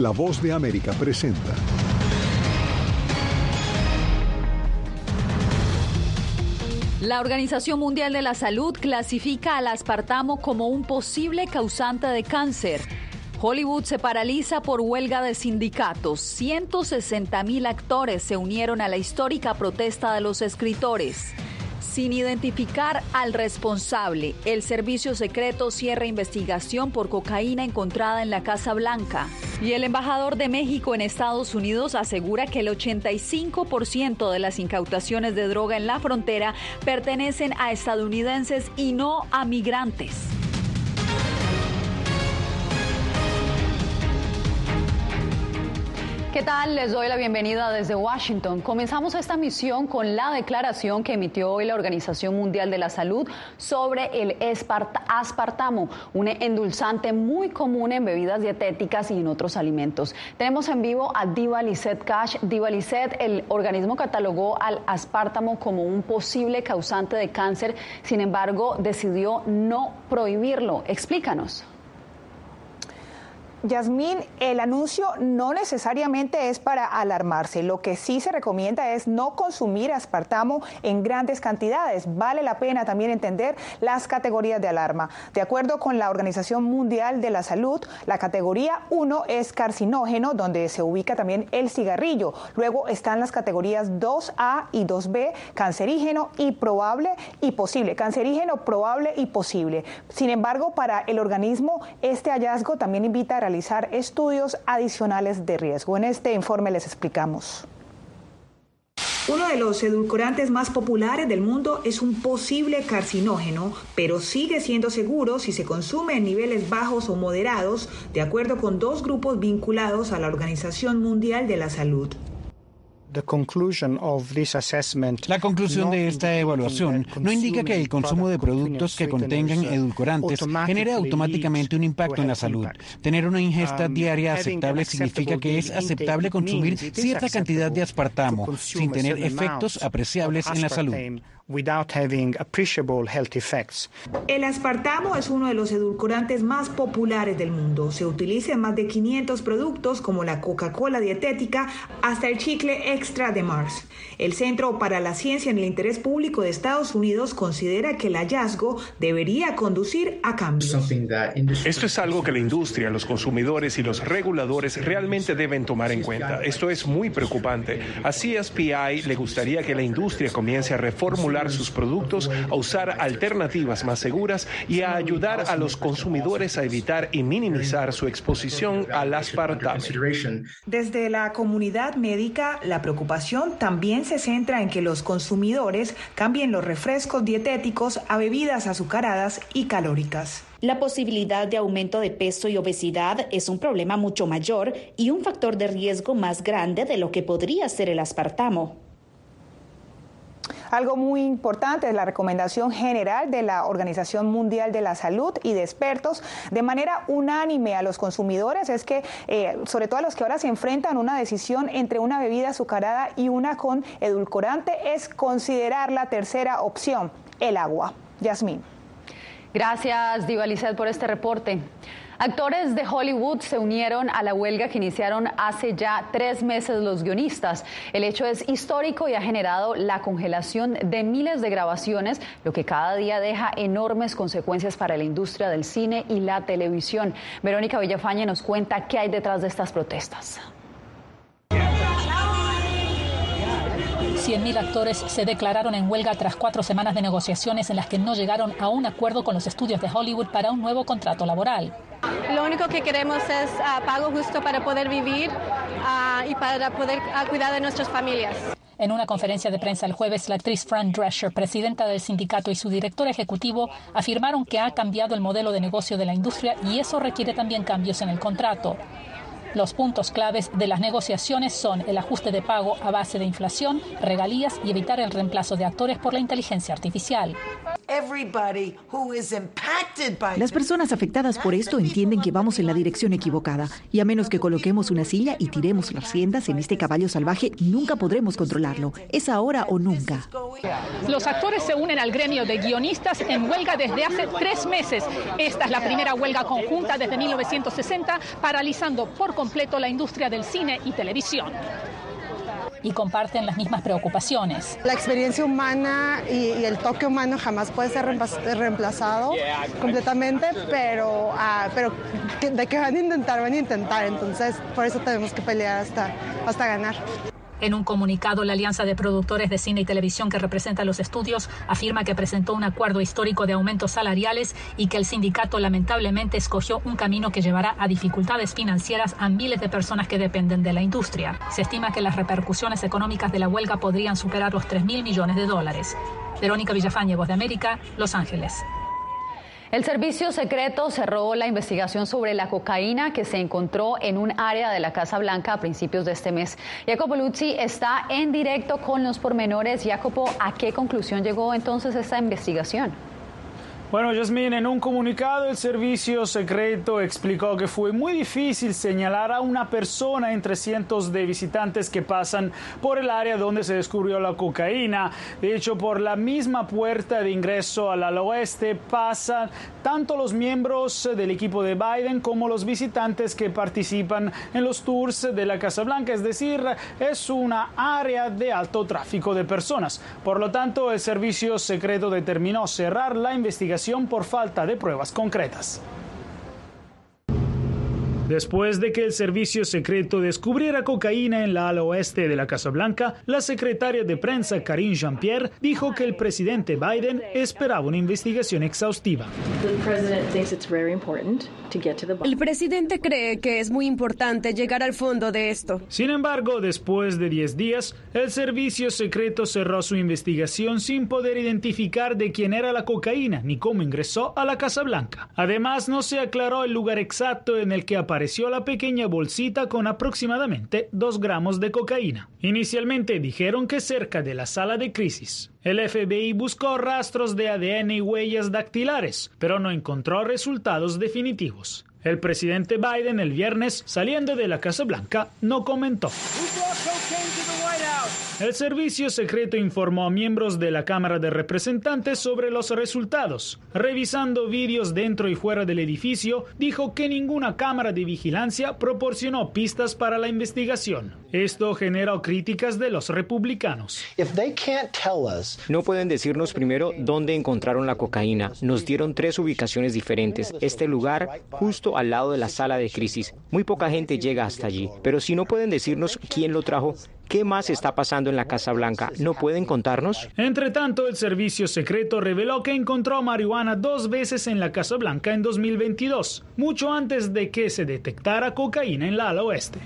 La voz de América presenta. La Organización Mundial de la Salud clasifica al aspartamo como un posible causante de cáncer. Hollywood se paraliza por huelga de sindicatos. 160 mil actores se unieron a la histórica protesta de los escritores. Sin identificar al responsable, el servicio secreto cierra investigación por cocaína encontrada en la Casa Blanca. Y el embajador de México en Estados Unidos asegura que el 85% de las incautaciones de droga en la frontera pertenecen a estadounidenses y no a migrantes. ¿Qué tal? Les doy la bienvenida desde Washington. Comenzamos esta misión con la declaración que emitió hoy la Organización Mundial de la Salud sobre el aspartamo, un endulzante muy común en bebidas dietéticas y en otros alimentos. Tenemos en vivo a Diva Lisset Cash. Diva Lisset, el organismo catalogó al aspartamo como un posible causante de cáncer, sin embargo, decidió no prohibirlo. Explícanos. Yasmín, el anuncio no necesariamente es para alarmarse. Lo que sí se recomienda es no consumir aspartamo en grandes cantidades. Vale la pena también entender las categorías de alarma. De acuerdo con la Organización Mundial de la Salud, la categoría 1 es carcinógeno, donde se ubica también el cigarrillo. Luego están las categorías 2A y 2B, cancerígeno y probable y posible. Cancerígeno, probable y posible. Sin embargo, para el organismo, este hallazgo también invita a realizar estudios adicionales de riesgo. En este informe les explicamos. Uno de los edulcorantes más populares del mundo es un posible carcinógeno, pero sigue siendo seguro si se consume en niveles bajos o moderados, de acuerdo con dos grupos vinculados a la Organización Mundial de la Salud. La conclusión de esta evaluación no indica que el consumo de productos que contengan edulcorantes genere automáticamente un impacto en la salud. Tener una ingesta Um, diaria aceptable significa que es aceptable consumir cierta cantidad de aspartamo sin tener efectos apreciables en la salud. El aspartamo es uno de los edulcorantes más populares del mundo. Se utiliza en más de 500 productos como la Coca-Cola dietética hasta el chicle extra de Mars. El Centro para la Ciencia en el Interés Público de Estados Unidos considera que el hallazgo debería conducir a cambios. Esto es algo que la industria, los consumidores y los reguladores realmente deben tomar en cuenta. Esto es muy preocupante. Así SPI le gustaría que la industria comience a reformular sus productos, a usar alternativas más seguras y a ayudar a los consumidores a evitar y minimizar su exposición al aspartame. Desde la comunidad médica, la preocupación también se centra en que los consumidores cambien los refrescos dietéticos a bebidas azucaradas y calóricas. La posibilidad de aumento de peso y obesidad es un problema mucho mayor y un factor de riesgo más grande de lo que podría ser el aspartamo. Algo muy importante es la recomendación general de la Organización Mundial de la Salud y de expertos de manera unánime a los consumidores es que, eh, sobre todo a los que ahora se enfrentan a una decisión entre una bebida azucarada y una con edulcorante, es considerar la tercera opción, el agua. Yasmín. Gracias, Diva Lizeth, por este reporte. Actores de Hollywood se unieron a la huelga que iniciaron hace ya tres meses los guionistas. El hecho es histórico y ha generado la congelación de miles de grabaciones, lo que cada día deja enormes consecuencias para la industria del cine y la televisión. Verónica Villafañe nos cuenta qué hay detrás de estas protestas. 100.000 actores se declararon en huelga tras cuatro semanas de negociaciones en las que no llegaron a un acuerdo con los estudios de Hollywood para un nuevo contrato laboral. Lo único que queremos es uh, pago justo para poder vivir uh, y para poder uh, cuidar de nuestras familias. En una conferencia de prensa el jueves, la actriz Fran Drescher, presidenta del sindicato, y su director ejecutivo afirmaron que ha cambiado el modelo de negocio de la industria y eso requiere también cambios en el contrato. Los puntos claves de las negociaciones son el ajuste de pago a base de inflación, regalías y evitar el reemplazo de actores por la inteligencia artificial. Las personas afectadas por esto entienden que vamos en la dirección equivocada y a menos que coloquemos una silla y tiremos las riendas en este caballo salvaje, nunca podremos controlarlo. Es ahora o nunca. Los actores se unen al gremio de guionistas en huelga desde hace tres meses. Esta es la primera huelga conjunta desde 1960, paralizando por completo la industria del cine y televisión y comparten las mismas preocupaciones. La experiencia humana y, el toque humano jamás puede ser reemplazado completamente, pero, ah, pero de que van a intentar, van a intentar. Entonces, por eso tenemos que pelear hasta, hasta ganar. En un comunicado, la Alianza de Productores de Cine y Televisión que representa los estudios afirma que presentó un acuerdo histórico de aumentos salariales y que el sindicato lamentablemente escogió un camino que llevará a dificultades financieras a miles de personas que dependen de la industria. Se estima que las repercusiones económicas de la huelga podrían superar los 3 mil millones de dólares. Verónica Villafañe, Voz de América, Los Ángeles. El servicio secreto cerró la investigación sobre la cocaína que se encontró en un área de la Casa Blanca a principios de este mes. Jacopo Luzzi está en directo con los pormenores. Jacopo, ¿a qué conclusión llegó entonces esta investigación? Bueno, Yasmin, en un comunicado el servicio secreto explicó que fue muy difícil señalar a una persona entre cientos de visitantes que pasan por el área donde se descubrió la cocaína. De hecho, por la misma puerta de ingreso al oeste pasan tanto los miembros del equipo de Biden como los visitantes que participan en los tours de la Casa Blanca. Es decir, es una área de alto tráfico de personas. Por lo tanto, el servicio secreto determinó cerrar la investigación por falta de pruebas concretas. Después de que el servicio secreto descubriera cocaína en la ala oeste de la Casa Blanca, la secretaria de prensa Karine Jean-Pierre dijo que el presidente Biden esperaba una investigación exhaustiva. El presidente cree que es muy importante llegar al fondo de esto. Sin embargo, después de 10 días, el servicio secreto cerró su investigación sin poder identificar de quién era la cocaína ni cómo ingresó a la Casa Blanca. Además, no se aclaró el lugar exacto en el que apareció apareció la pequeña bolsita con aproximadamente 2 gramos de cocaína. Inicialmente dijeron que cerca de la sala de crisis. El FBI buscó rastros de ADN y huellas dactilares, pero no encontró resultados definitivos. El presidente Biden el viernes, saliendo de la Casa Blanca, no comentó. El servicio secreto informó a miembros de la Cámara de Representantes sobre los resultados. Revisando vídeos dentro y fuera del edificio, dijo que ninguna cámara de vigilancia proporcionó pistas para la investigación. Esto generó críticas de los republicanos. No pueden decirnos primero dónde encontraron la cocaína. Nos dieron tres ubicaciones diferentes. Este lugar justo al lado de la sala de crisis. Muy poca gente llega hasta allí. Pero si no pueden decirnos quién lo trajo, ¿Qué más está pasando en la Casa Blanca? ¿No pueden contarnos? Entre tanto, el servicio secreto reveló que encontró marihuana dos veces en la Casa Blanca en 2022, mucho antes de que se detectara cocaína en la ala oeste.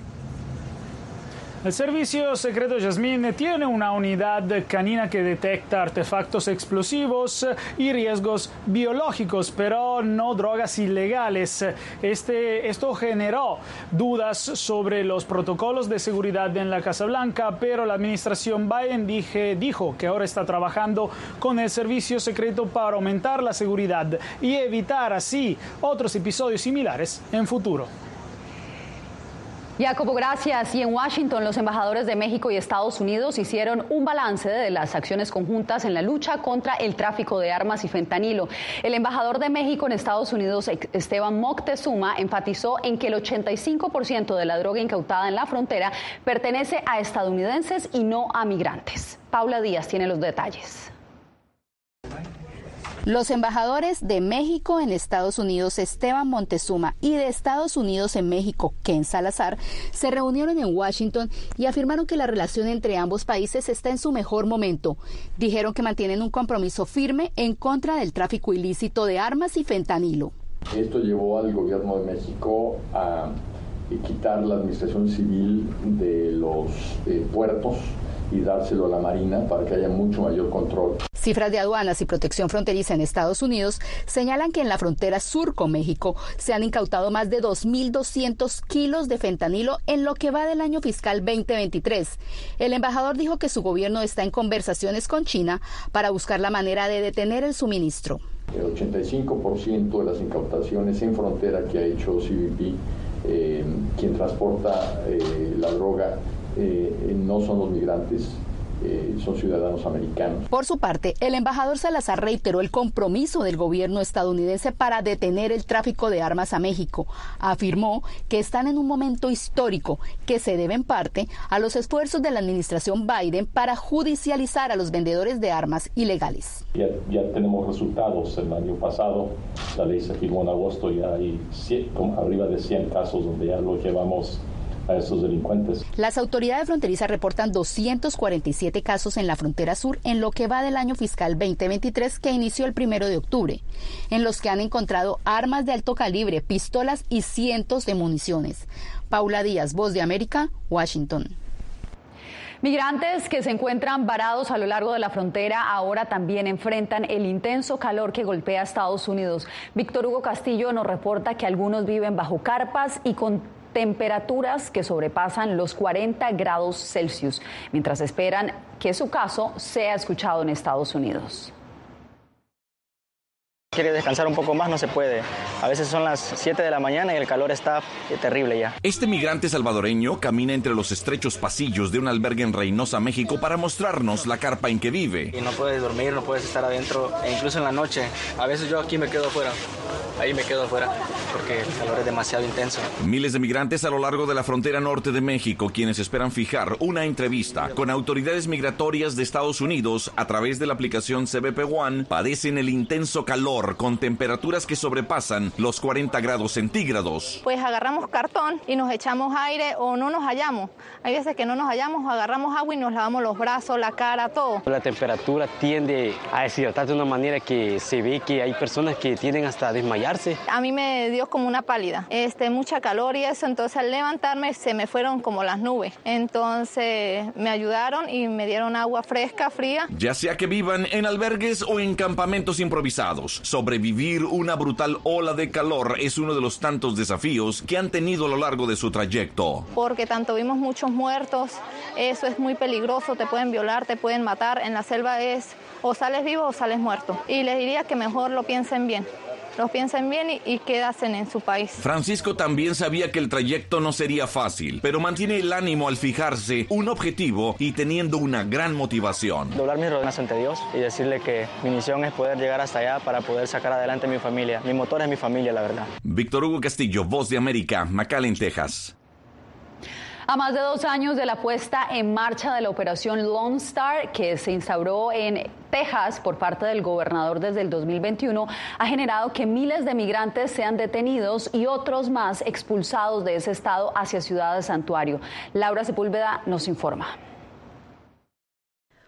El Servicio Secreto Jasmine tiene una unidad canina que detecta artefactos explosivos y riesgos biológicos, pero no drogas ilegales. Este, esto generó dudas sobre los protocolos de seguridad en la Casa Blanca, pero la administración Biden dijo que ahora está trabajando con el Servicio Secreto para aumentar la seguridad y evitar así otros episodios similares en futuro. Jacobo, gracias. Y en Washington, los embajadores de México y Estados Unidos hicieron un balance de las acciones conjuntas en la lucha contra el tráfico de armas y fentanilo. El embajador de México en Estados Unidos, Esteban Moctezuma, enfatizó en que el 85% de la droga incautada en la frontera pertenece a estadounidenses y no a migrantes. Paula Díaz tiene los detalles. Los embajadores de México en Estados Unidos, Esteban Montezuma, y de Estados Unidos en México, Ken Salazar, se reunieron en Washington y afirmaron que la relación entre ambos países está en su mejor momento. Dijeron que mantienen un compromiso firme en contra del tráfico ilícito de armas y fentanilo. Esto llevó al gobierno de México a quitar la administración civil de los eh, puertos y dárselo a la Marina para que haya mucho mayor control. Cifras de aduanas y protección fronteriza en Estados Unidos señalan que en la frontera sur con México se han incautado más de 2.200 kilos de fentanilo en lo que va del año fiscal 2023. El embajador dijo que su gobierno está en conversaciones con China para buscar la manera de detener el suministro. El 85% de las incautaciones en frontera que ha hecho CBP, eh, quien transporta eh, la droga, eh, no son los migrantes, eh, son ciudadanos americanos. Por su parte, el embajador Salazar reiteró el compromiso del gobierno estadounidense para detener el tráfico de armas a México. Afirmó que están en un momento histórico que se debe en parte a los esfuerzos de la administración Biden para judicializar a los vendedores de armas ilegales. Ya, ya tenemos resultados. El año pasado la ley se firmó en agosto y hay arriba de 100 casos donde ya lo llevamos a esos delincuentes. Las autoridades fronterizas reportan 247 casos en la frontera sur en lo que va del año fiscal 2023 que inició el primero de octubre, en los que han encontrado armas de alto calibre, pistolas y cientos de municiones. Paula Díaz, Voz de América, Washington. Migrantes que se encuentran varados a lo largo de la frontera ahora también enfrentan el intenso calor que golpea a Estados Unidos. Víctor Hugo Castillo nos reporta que algunos viven bajo carpas y con temperaturas que sobrepasan los 40 grados Celsius, mientras esperan que su caso sea escuchado en Estados Unidos quiere descansar un poco más, no se puede. A veces son las 7 de la mañana y el calor está terrible ya. Este migrante salvadoreño camina entre los estrechos pasillos de un albergue en Reynosa, México, para mostrarnos la carpa en que vive. Y no puedes dormir, no puedes estar adentro, e incluso en la noche. A veces yo aquí me quedo afuera. Ahí me quedo afuera porque el calor es demasiado intenso. Miles de migrantes a lo largo de la frontera norte de México, quienes esperan fijar una entrevista con autoridades migratorias de Estados Unidos a través de la aplicación CBP One, padecen el intenso calor con temperaturas que sobrepasan los 40 grados centígrados. Pues agarramos cartón y nos echamos aire o no nos hallamos. Hay veces que no nos hallamos, agarramos agua y nos lavamos los brazos, la cara, todo. La temperatura tiende a deshidratar de una manera que se ve que hay personas que tienden hasta desmayarse. A mí me dio como una pálida, este, mucha calor y eso, entonces al levantarme se me fueron como las nubes. Entonces me ayudaron y me dieron agua fresca, fría. Ya sea que vivan en albergues o en campamentos improvisados, Sobrevivir una brutal ola de calor es uno de los tantos desafíos que han tenido a lo largo de su trayecto. Porque tanto vimos muchos muertos, eso es muy peligroso, te pueden violar, te pueden matar. En la selva es o sales vivo o sales muerto. Y les diría que mejor lo piensen bien los piensen bien y, y quedasen en su país. Francisco también sabía que el trayecto no sería fácil, pero mantiene el ánimo al fijarse un objetivo y teniendo una gran motivación. Doblar mis rodillas ante Dios y decirle que mi misión es poder llegar hasta allá para poder sacar adelante a mi familia. Mi motor es mi familia, la verdad. Víctor Hugo Castillo, Voz de América, McAllen, Texas. A más de dos años de la puesta en marcha de la operación Lone Star, que se instauró en Texas por parte del gobernador desde el 2021, ha generado que miles de migrantes sean detenidos y otros más expulsados de ese estado hacia Ciudad de Santuario. Laura Sepúlveda nos informa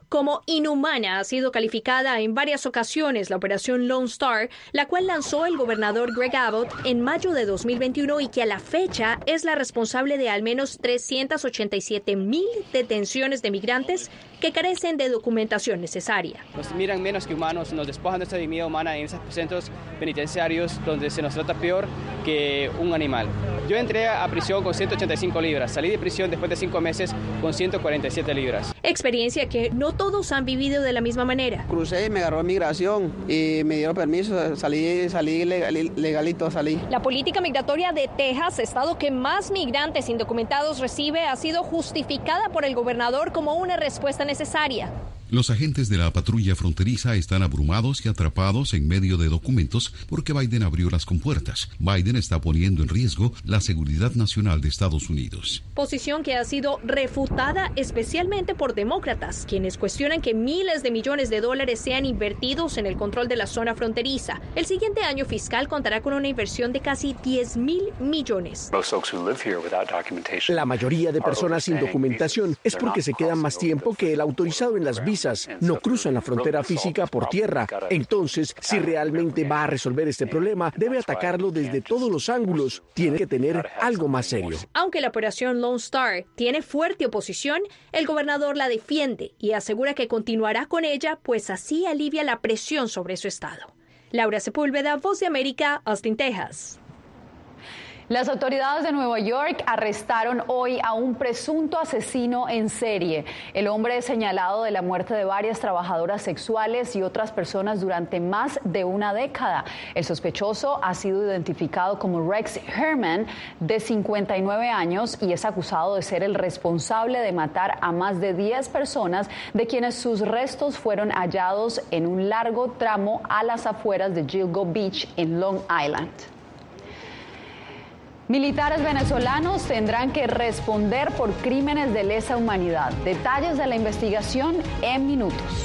como inhumana ha sido calificada en varias ocasiones la operación Lone Star, la cual lanzó el gobernador Greg Abbott en mayo de 2021 y que a la fecha es la responsable de al menos 387 mil detenciones de migrantes que carecen de documentación necesaria. Nos miran menos que humanos, nos despojan de nuestra dignidad humana en esos centros penitenciarios donde se nos trata peor que un animal. Yo entré a prisión con 185 libras, salí de prisión después de cinco meses con 147 libras. Experiencia que no todos han vivido de la misma manera. Crucé y me agarró migración y me dieron permiso, salí, salí legalito, salí. La política migratoria de Texas, estado que más migrantes indocumentados recibe, ha sido justificada por el gobernador como una respuesta necesaria. Los agentes de la patrulla fronteriza están abrumados y atrapados en medio de documentos porque Biden abrió las compuertas. Biden está poniendo en riesgo la seguridad nacional de Estados Unidos. Posición que ha sido refutada especialmente por demócratas, quienes cuestionan que miles de millones de dólares sean invertidos en el control de la zona fronteriza. El siguiente año fiscal contará con una inversión de casi 10 mil millones. La mayoría de personas sin documentación es porque se quedan más tiempo que el autorizado en las visas no cruzan la frontera física por tierra. Entonces, si realmente va a resolver este problema, debe atacarlo desde todos los ángulos. Tiene que tener algo más serio. Aunque la operación Lone Star tiene fuerte oposición, el gobernador la defiende y asegura que continuará con ella, pues así alivia la presión sobre su estado. Laura Sepúlveda, Voz de América, Austin, Texas. Las autoridades de Nueva York arrestaron hoy a un presunto asesino en serie. El hombre es señalado de la muerte de varias trabajadoras sexuales y otras personas durante más de una década. El sospechoso ha sido identificado como Rex Herman, de 59 años, y es acusado de ser el responsable de matar a más de 10 personas, de quienes sus restos fueron hallados en un largo tramo a las afueras de Gilgo Beach en Long Island. Militares venezolanos tendrán que responder por crímenes de lesa humanidad. Detalles de la investigación en minutos.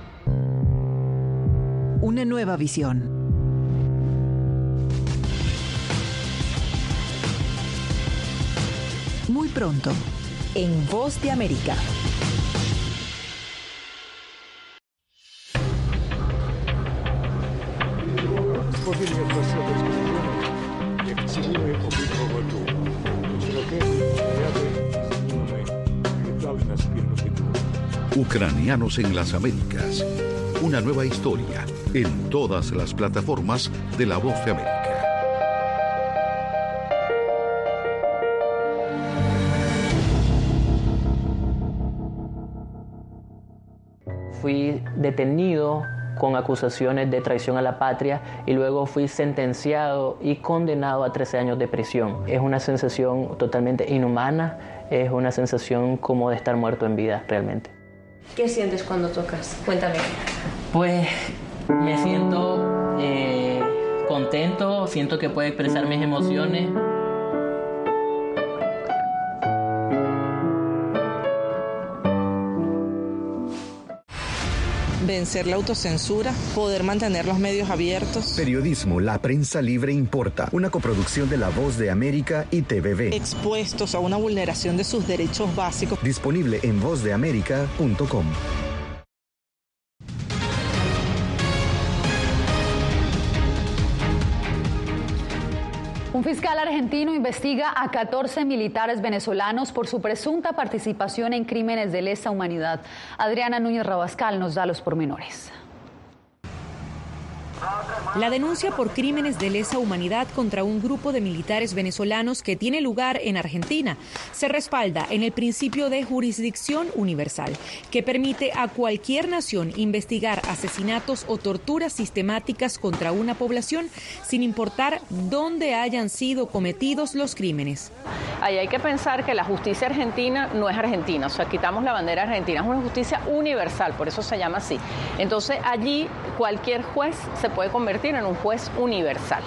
una nueva visión. Muy pronto, en Voz de América. Ucranianos en las Américas. Una nueva historia en todas las plataformas de La Voz de América. Fui detenido con acusaciones de traición a la patria y luego fui sentenciado y condenado a 13 años de prisión. Es una sensación totalmente inhumana, es una sensación como de estar muerto en vida realmente. ¿Qué sientes cuando tocas? Cuéntame. Pues me siento eh, contento, siento que puedo expresar mis emociones. vencer la autocensura, poder mantener los medios abiertos. Periodismo, la prensa libre importa, una coproducción de La Voz de América y TVV. Expuestos a una vulneración de sus derechos básicos. Disponible en vozdeamerica.com. fiscal argentino investiga a 14 militares venezolanos por su presunta participación en crímenes de lesa humanidad. Adriana Núñez Rabascal nos da los pormenores. La denuncia por crímenes de lesa humanidad contra un grupo de militares venezolanos que tiene lugar en Argentina se respalda en el principio de jurisdicción universal, que permite a cualquier nación investigar asesinatos o torturas sistemáticas contra una población sin importar dónde hayan sido cometidos los crímenes. Ahí hay que pensar que la justicia argentina no es argentina, o sea, quitamos la bandera argentina, es una justicia universal, por eso se llama así. Entonces allí cualquier juez se puede convertir en un juez universal.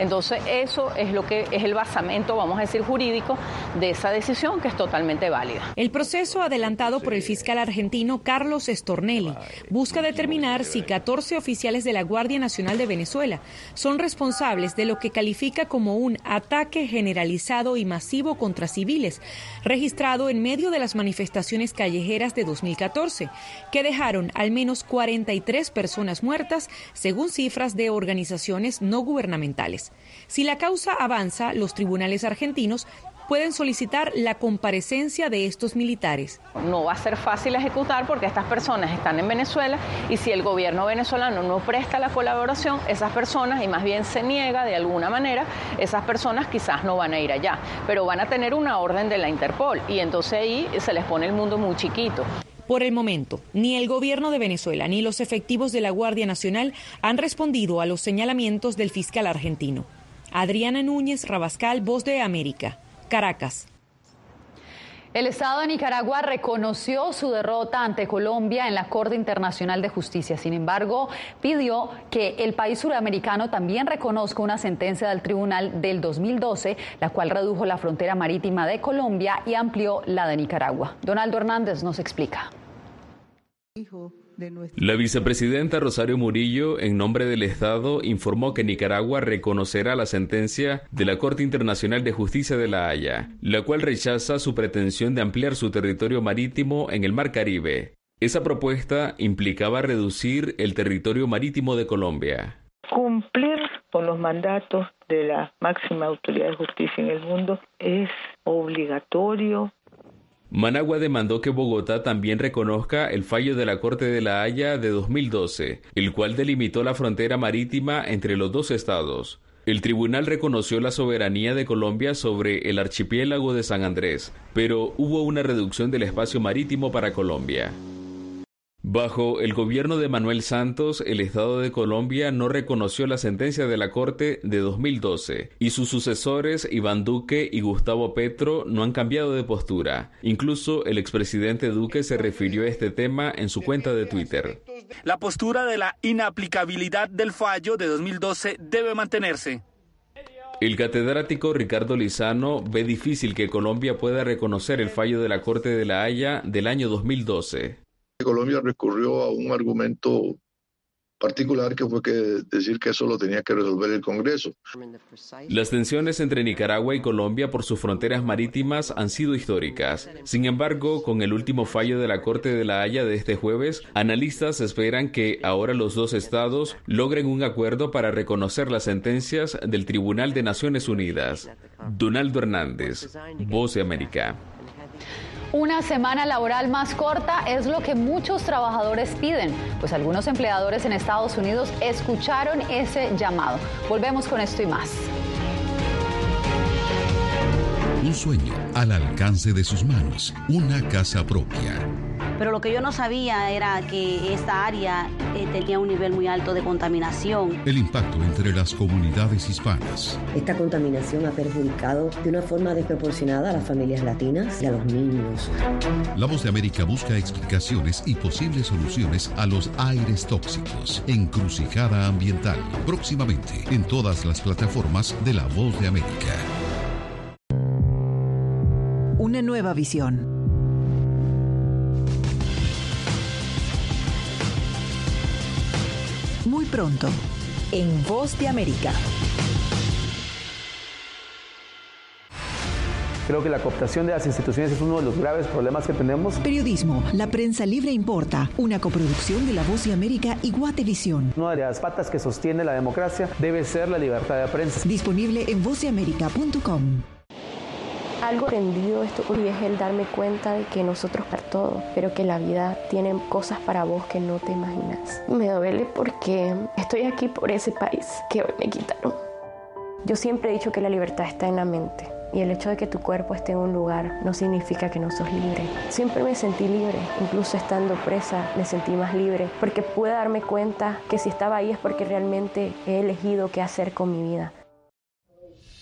Entonces, eso es lo que es el basamento, vamos a decir, jurídico de esa decisión que es totalmente válida. El proceso adelantado por el fiscal argentino Carlos Estornelli busca determinar si 14 oficiales de la Guardia Nacional de Venezuela son responsables de lo que califica como un ataque generalizado y masivo contra civiles, registrado en medio de las manifestaciones callejeras de 2014, que dejaron al menos 43 personas muertas, según cifras de organizaciones no gubernamentales. Si la causa avanza, los tribunales argentinos pueden solicitar la comparecencia de estos militares. No va a ser fácil ejecutar porque estas personas están en Venezuela y si el gobierno venezolano no presta la colaboración, esas personas, y más bien se niega de alguna manera, esas personas quizás no van a ir allá, pero van a tener una orden de la Interpol y entonces ahí se les pone el mundo muy chiquito. Por el momento, ni el gobierno de Venezuela ni los efectivos de la Guardia Nacional han respondido a los señalamientos del fiscal argentino. Adriana Núñez Rabascal, Voz de América, Caracas. El Estado de Nicaragua reconoció su derrota ante Colombia en la Corte Internacional de Justicia. Sin embargo, pidió que el país suramericano también reconozca una sentencia del tribunal del 2012, la cual redujo la frontera marítima de Colombia y amplió la de Nicaragua. Donaldo Hernández nos explica. La vicepresidenta Rosario Murillo, en nombre del Estado, informó que Nicaragua reconocerá la sentencia de la Corte Internacional de Justicia de La Haya, la cual rechaza su pretensión de ampliar su territorio marítimo en el Mar Caribe. Esa propuesta implicaba reducir el territorio marítimo de Colombia. Cumplir con los mandatos de la máxima autoridad de justicia en el mundo es obligatorio Managua demandó que Bogotá también reconozca el fallo de la Corte de la Haya de 2012, el cual delimitó la frontera marítima entre los dos estados. El tribunal reconoció la soberanía de Colombia sobre el archipiélago de San Andrés, pero hubo una reducción del espacio marítimo para Colombia. Bajo el gobierno de Manuel Santos, el Estado de Colombia no reconoció la sentencia de la Corte de 2012 y sus sucesores Iván Duque y Gustavo Petro no han cambiado de postura. Incluso el expresidente Duque se refirió a este tema en su cuenta de Twitter. La postura de la inaplicabilidad del fallo de 2012 debe mantenerse. El catedrático Ricardo Lizano ve difícil que Colombia pueda reconocer el fallo de la Corte de la Haya del año 2012. Colombia recurrió a un argumento particular que fue que decir que eso lo tenía que resolver el Congreso. Las tensiones entre Nicaragua y Colombia por sus fronteras marítimas han sido históricas. Sin embargo, con el último fallo de la Corte de la Haya de este jueves, analistas esperan que ahora los dos estados logren un acuerdo para reconocer las sentencias del Tribunal de Naciones Unidas. Donaldo Hernández, Voz de América. Una semana laboral más corta es lo que muchos trabajadores piden, pues algunos empleadores en Estados Unidos escucharon ese llamado. Volvemos con esto y más. Un sueño al alcance de sus manos, una casa propia pero lo que yo no sabía era que esta área eh, tenía un nivel muy alto de contaminación. El impacto entre las comunidades hispanas. Esta contaminación ha perjudicado de una forma desproporcionada a las familias latinas y a los niños. La Voz de América busca explicaciones y posibles soluciones a los aires tóxicos. Encrucijada ambiental. Próximamente en todas las plataformas de La Voz de América. Una nueva visión Muy pronto, en Voz de América. Creo que la cooptación de las instituciones es uno de los graves problemas que tenemos. Periodismo, la prensa libre importa, una coproducción de La Voz de América y Guatevisión. Una de las patas que sostiene la democracia debe ser la libertad de prensa. Disponible en vozdeamerica.com algo aprendido esto y es el darme cuenta de que nosotros para todo, pero que la vida tiene cosas para vos que no te imaginas. Me duele porque estoy aquí por ese país que hoy me quitaron. Yo siempre he dicho que la libertad está en la mente. Y el hecho de que tu cuerpo esté en un lugar no significa que no sos libre. Siempre me sentí libre, incluso estando presa me sentí más libre, porque pude darme cuenta que si estaba ahí es porque realmente he elegido qué hacer con mi vida.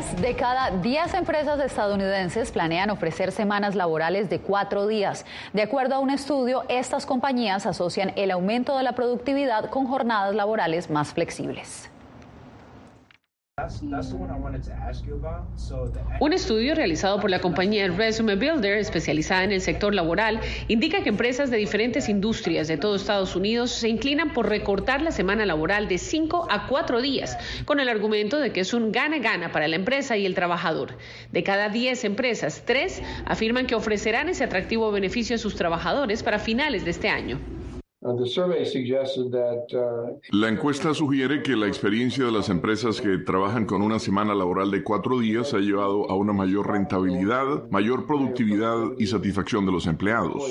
De cada 10 empresas estadounidenses planean ofrecer semanas laborales de cuatro días. De acuerdo a un estudio, estas compañías asocian el aumento de la productividad con jornadas laborales más flexibles. Un estudio realizado por la compañía Resume Builder, especializada en el sector laboral, indica que empresas de diferentes industrias de todo Estados Unidos se inclinan por recortar la semana laboral de 5 a 4 días, con el argumento de que es un gana-gana para la empresa y el trabajador. De cada 10 empresas, 3 afirman que ofrecerán ese atractivo beneficio a sus trabajadores para finales de este año. Uh, la encuesta sugiere que la experiencia de las empresas que trabajan con una semana laboral de cuatro días ha llevado a una mayor rentabilidad, mayor productividad y satisfacción de los empleados.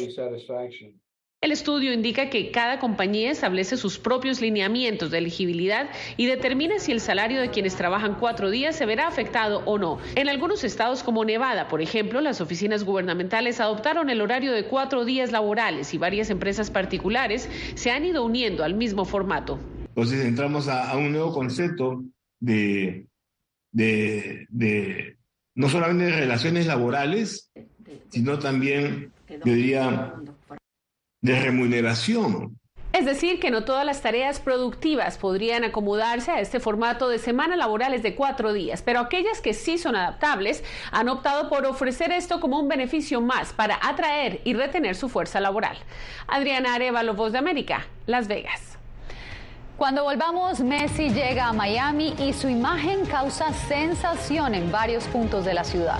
El estudio indica que cada compañía establece sus propios lineamientos de elegibilidad y determina si el salario de quienes trabajan cuatro días se verá afectado o no. En algunos estados como Nevada, por ejemplo, las oficinas gubernamentales adoptaron el horario de cuatro días laborales y varias empresas particulares se han ido uniendo al mismo formato. Entonces entramos a, un nuevo concepto de, de, no solamente de relaciones laborales, sino también, yo diría, de remuneración. Es decir, que no todas las tareas productivas podrían acomodarse a este formato de semana laborales de cuatro días, pero aquellas que sí son adaptables han optado por ofrecer esto como un beneficio más para atraer y retener su fuerza laboral. Adriana Arevalo, Voz de América, Las Vegas. Cuando volvamos, Messi llega a Miami y su imagen causa sensación en varios puntos de la ciudad.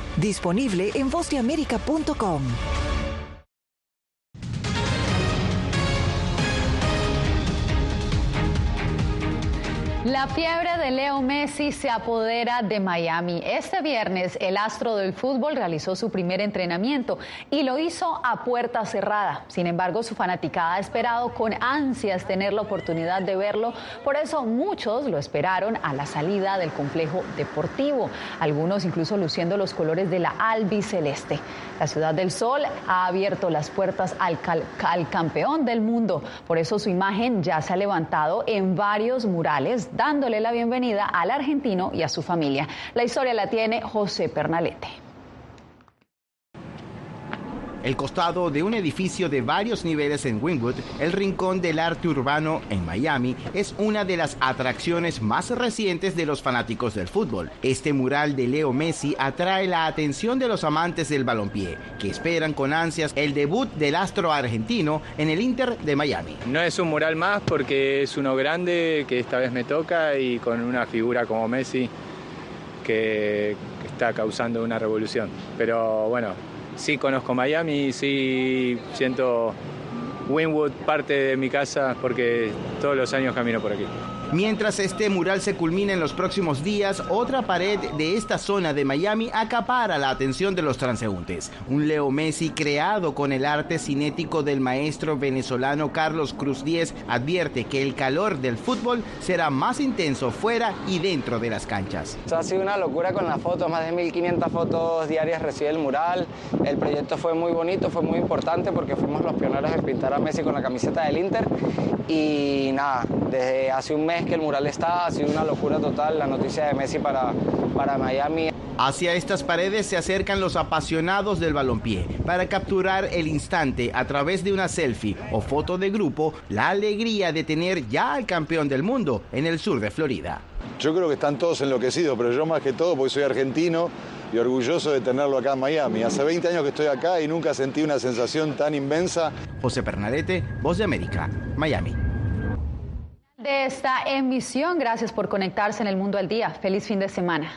Disponible en vozdeamerica.com. La fiebre de Leo Messi se apodera de Miami. Este viernes el astro del fútbol realizó su primer entrenamiento y lo hizo a puerta cerrada. Sin embargo, su fanaticada ha esperado con ansias tener la oportunidad de verlo. Por eso muchos lo esperaron a la salida del complejo deportivo. Algunos incluso luciendo los colores de la albiceleste. La Ciudad del Sol ha abierto las puertas al, al campeón del mundo. Por eso su imagen ya se ha levantado en varios murales dándole la bienvenida al argentino y a su familia. La historia la tiene José Pernalete. El costado de un edificio de varios niveles en Wynwood, el Rincón del Arte Urbano en Miami, es una de las atracciones más recientes de los fanáticos del fútbol. Este mural de Leo Messi atrae la atención de los amantes del balompié, que esperan con ansias el debut del astro argentino en el Inter de Miami. No es un mural más porque es uno grande que esta vez me toca y con una figura como Messi que está causando una revolución. Pero bueno, sí conozco Miami, sí siento Winwood parte de mi casa porque todos los años camino por aquí. Mientras este mural se culmina en los próximos días, otra pared de esta zona de Miami acapara la atención de los transeúntes. Un Leo Messi creado con el arte cinético del maestro venezolano Carlos Cruz Díez advierte que el calor del fútbol será más intenso fuera y dentro de las canchas. ha sido una locura con las fotos, más de 1500 fotos diarias recibe el mural. El proyecto fue muy bonito, fue muy importante porque fuimos los pioneros en pintar a Messi con la camiseta del Inter y nada, desde hace un mes que el mural está, ha sido una locura total la noticia de Messi para, para Miami. Hacia estas paredes se acercan los apasionados del balompié para capturar el instante a través de una selfie o foto de grupo, la alegría de tener ya al campeón del mundo en el sur de Florida. Yo creo que están todos enloquecidos, pero yo más que todo porque soy argentino y orgulloso de tenerlo acá en Miami. Hace 20 años que estoy acá y nunca sentí una sensación tan inmensa. José Pernalete, Voz de América, Miami. De esta emisión, gracias por conectarse en el mundo al día. Feliz fin de semana.